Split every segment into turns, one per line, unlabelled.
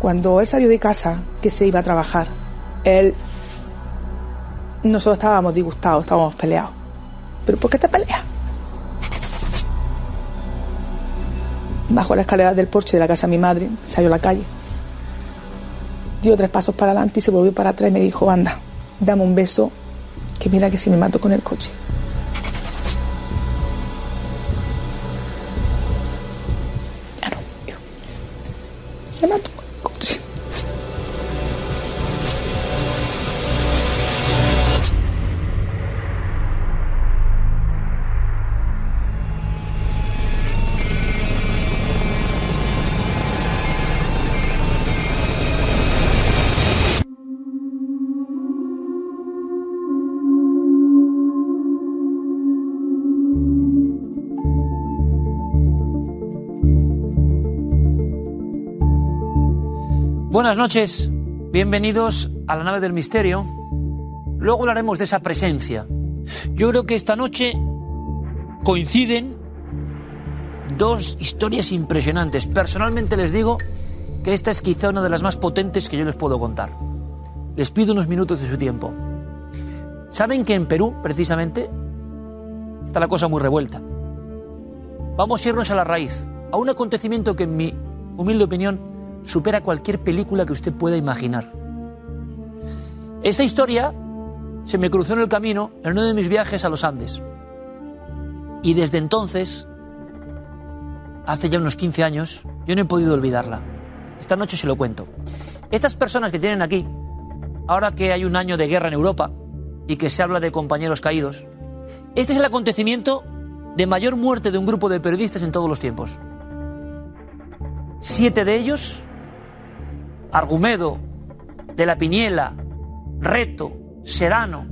Cuando él salió de casa, que se iba a trabajar, él. Nosotros estábamos disgustados, estábamos peleados. ¿Pero por qué te peleas? Bajó la escalera del porche de la casa de mi madre, salió a la calle. Dio tres pasos para adelante y se volvió para atrás y me dijo, anda, dame un beso, que mira que si me mato con el coche. Ya no, yo. Se mató
Buenas noches, bienvenidos a la nave del misterio. Luego hablaremos de esa presencia. Yo creo que esta noche coinciden dos historias impresionantes. Personalmente les digo que esta es quizá una de las más potentes que yo les puedo contar. Les pido unos minutos de su tiempo. ¿Saben que en Perú, precisamente, está la cosa muy revuelta? Vamos a irnos a la raíz, a un acontecimiento que en mi humilde opinión supera cualquier película que usted pueda imaginar. Esta historia se me cruzó en el camino en uno de mis viajes a los Andes. Y desde entonces, hace ya unos 15 años, yo no he podido olvidarla. Esta noche se lo cuento. Estas personas que tienen aquí, ahora que hay un año de guerra en Europa y que se habla de compañeros caídos, este es el acontecimiento de mayor muerte de un grupo de periodistas en todos los tiempos. Siete de ellos Argumedo, de la Piniela, Reto, Serano,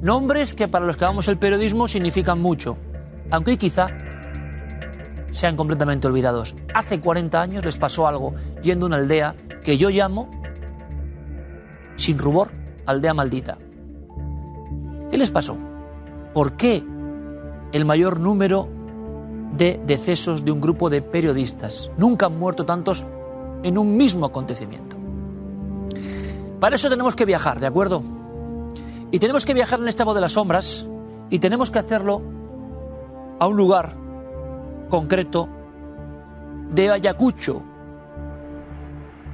nombres que para los que vamos el periodismo significan mucho, aunque quizá sean completamente olvidados. Hace 40 años les pasó algo yendo a una aldea que yo llamo, sin rubor, aldea maldita. ¿Qué les pasó? ¿Por qué el mayor número de decesos de un grupo de periodistas? Nunca han muerto tantos en un mismo acontecimiento. Para eso tenemos que viajar, ¿de acuerdo? Y tenemos que viajar en esta voz de las sombras y tenemos que hacerlo a un lugar concreto de Ayacucho,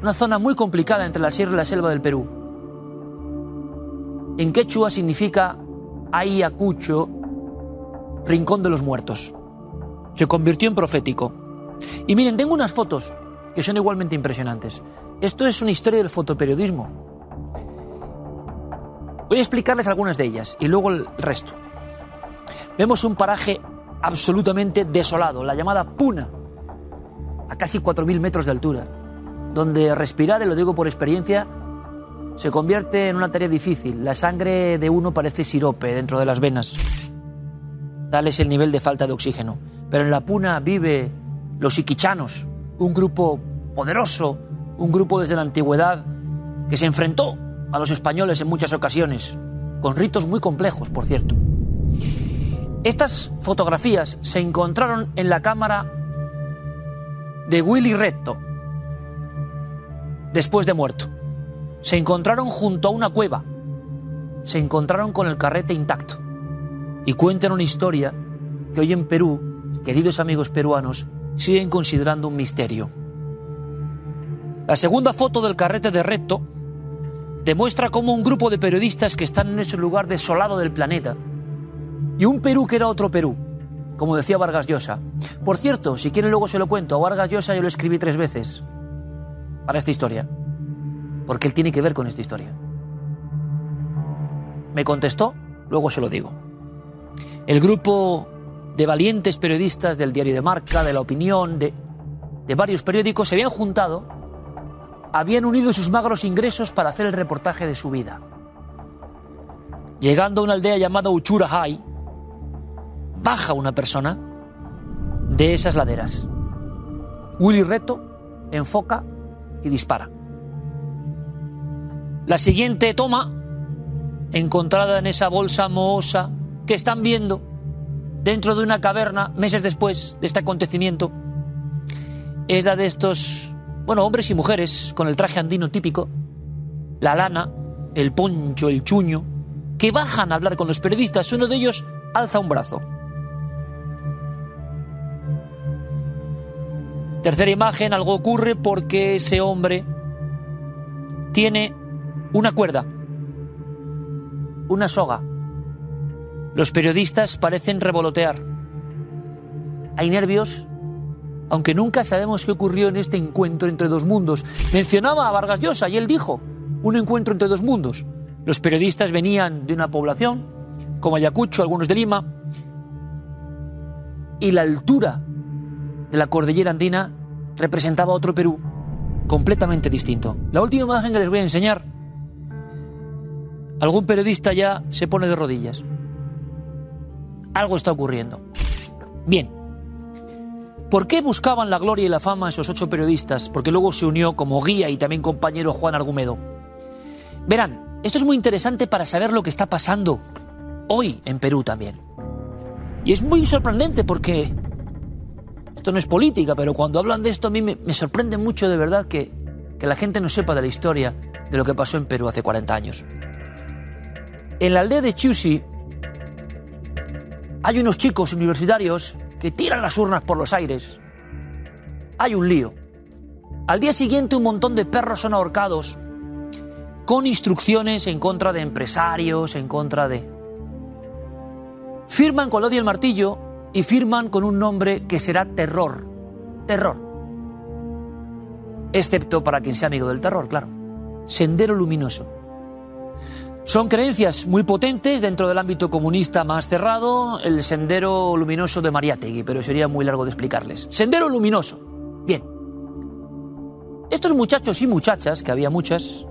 una zona muy complicada entre la sierra y la selva del Perú. En quechua significa Ayacucho, rincón de los muertos. Se convirtió en profético. Y miren, tengo unas fotos que son igualmente impresionantes. Esto es una historia del fotoperiodismo. Voy a explicarles algunas de ellas y luego el resto. Vemos un paraje absolutamente desolado, la llamada Puna, a casi 4.000 metros de altura, donde respirar, y lo digo por experiencia, se convierte en una tarea difícil. La sangre de uno parece sirope dentro de las venas. Tal es el nivel de falta de oxígeno. Pero en la Puna vive los iquichanos, un grupo poderoso, un grupo desde la antigüedad que se enfrentó a los españoles en muchas ocasiones, con ritos muy complejos, por cierto. Estas fotografías se encontraron en la cámara de Willy Recto, después de muerto. Se encontraron junto a una cueva, se encontraron con el carrete intacto y cuentan una historia que hoy en Perú, queridos amigos peruanos, siguen considerando un misterio. La segunda foto del carrete de Recto demuestra cómo un grupo de periodistas que están en ese lugar desolado del planeta y un Perú que era otro Perú, como decía Vargas Llosa. Por cierto, si quieren luego se lo cuento, a Vargas Llosa yo lo escribí tres veces para esta historia, porque él tiene que ver con esta historia. Me contestó luego se lo digo. El grupo de valientes periodistas del diario de Marca, de La Opinión, de, de varios periódicos se habían juntado, habían unido sus magros ingresos para hacer el reportaje de su vida. Llegando a una aldea llamada Uchurahai, baja una persona de esas laderas. Willy Reto enfoca y dispara. La siguiente toma, encontrada en esa bolsa mohosa que están viendo dentro de una caverna meses después de este acontecimiento, es la de estos, bueno, hombres y mujeres con el traje andino típico, la lana, el poncho, el chuño, que bajan a hablar con los periodistas. Uno de ellos alza un brazo. Tercera imagen, algo ocurre porque ese hombre tiene una cuerda, una soga. Los periodistas parecen revolotear. Hay nervios, aunque nunca sabemos qué ocurrió en este encuentro entre dos mundos. Mencionaba a Vargas Llosa y él dijo, un encuentro entre dos mundos. Los periodistas venían de una población, como Ayacucho, algunos de Lima, y la altura de la cordillera andina representaba otro Perú completamente distinto. La última imagen que les voy a enseñar, algún periodista ya se pone de rodillas. Algo está ocurriendo. Bien. ¿Por qué buscaban la gloria y la fama esos ocho periodistas? Porque luego se unió como guía y también compañero Juan Argumedo. Verán, esto es muy interesante para saber lo que está pasando hoy en Perú también. Y es muy sorprendente porque esto no es política, pero cuando hablan de esto a mí me, sorprende mucho de verdad que, que la gente no sepa de la historia de lo que pasó en Perú hace 40 años. En la aldea de Chusi hay unos chicos universitarios que tiran las urnas por los aires. Hay un lío. Al día siguiente un montón de perros son ahorcados con instrucciones en contra de empresarios, en contra de... Firman con odio el martillo y firman con un nombre que será terror. Terror. Excepto para quien sea amigo del terror, claro. Sendero luminoso. Son creencias muy potentes dentro del ámbito comunista más cerrado, el sendero luminoso de Mariátegui, pero sería muy largo de explicarles. Sendero luminoso. Bien. Estos muchachos y muchachas, que había muchas,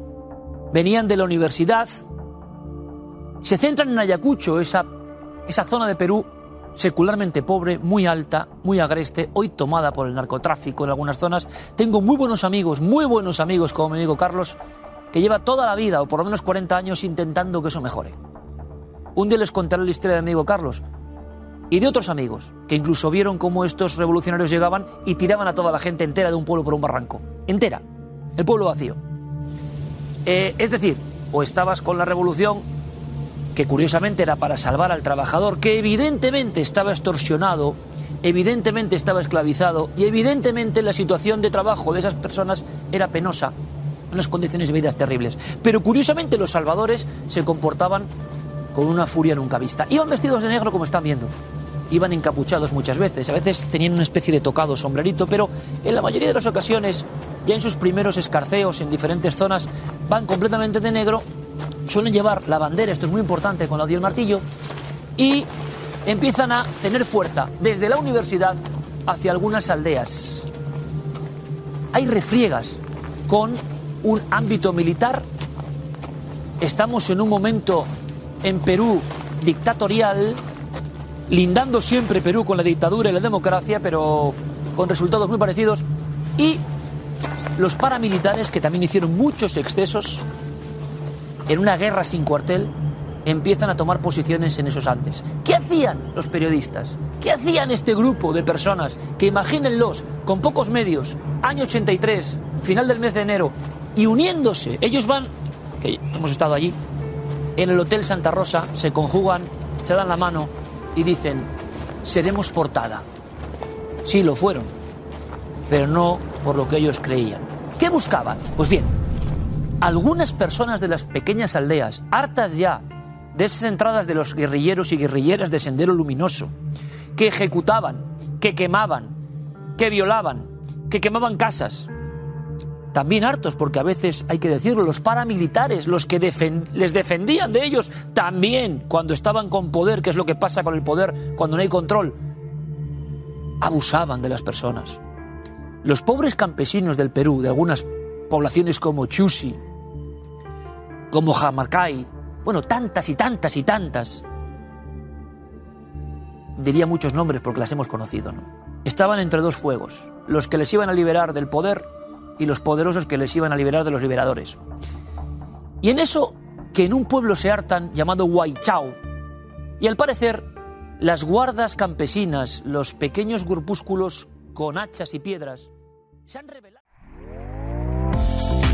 venían de la universidad, se centran en Ayacucho, esa, esa zona de Perú secularmente pobre, muy alta, muy agreste, hoy tomada por el narcotráfico en algunas zonas. Tengo muy buenos amigos, muy buenos amigos, como mi amigo Carlos, que lleva toda la vida, o por lo menos 40 años, intentando que eso mejore. Un día les contaré la historia de mi amigo Carlos y de otros amigos, que incluso vieron cómo estos revolucionarios llegaban y tiraban a toda la gente entera de un pueblo por un barranco. Entera. El pueblo vacío. Eh, es decir, o estabas con la revolución que curiosamente era para salvar al trabajador, que evidentemente estaba extorsionado, evidentemente estaba esclavizado y evidentemente la situación de trabajo de esas personas era penosa, unas condiciones de vida terribles. Pero curiosamente los salvadores se comportaban con una furia nunca vista. Iban vestidos de negro como están viendo. Iban encapuchados muchas veces, a veces tenían una especie de tocado sombrerito, pero en la mayoría de las ocasiones, ya en sus primeros escarceos en diferentes zonas, van completamente de negro suelen llevar la bandera, esto es muy importante con la el martillo, y empiezan a tener fuerza desde la universidad hacia algunas aldeas. Hay refriegas con un ámbito militar. Estamos en un momento en Perú dictatorial, lindando siempre Perú con la dictadura y la democracia, pero con resultados muy parecidos. Y los paramilitares, que también hicieron muchos excesos, en una guerra sin cuartel, empiezan a tomar posiciones en esos Andes. ¿Qué hacían los periodistas? ¿Qué hacían este grupo de personas que imagínenlos con pocos medios, año 83, final del mes de enero, y uniéndose? Ellos van, que hemos estado allí, en el Hotel Santa Rosa, se conjugan, se dan la mano y dicen, seremos portada. Sí, lo fueron, pero no por lo que ellos creían. ¿Qué buscaban? Pues bien, algunas personas de las pequeñas aldeas, hartas ya de esas entradas de los guerrilleros y guerrilleras de Sendero Luminoso, que ejecutaban, que quemaban, que violaban, que quemaban casas, también hartos, porque a veces hay que decirlo, los paramilitares, los que les defendían de ellos, también cuando estaban con poder, que es lo que pasa con el poder cuando no hay control, abusaban de las personas. Los pobres campesinos del Perú, de algunas poblaciones como Chusi, como Jamacay, bueno, tantas y tantas y tantas, diría muchos nombres porque las hemos conocido, ¿no? Estaban entre dos fuegos, los que les iban a liberar del poder y los poderosos que les iban a liberar de los liberadores. Y en eso, que en un pueblo se hartan llamado Huaychao, y al parecer, las guardas campesinas, los pequeños grupúsculos con hachas y piedras, se han revelado.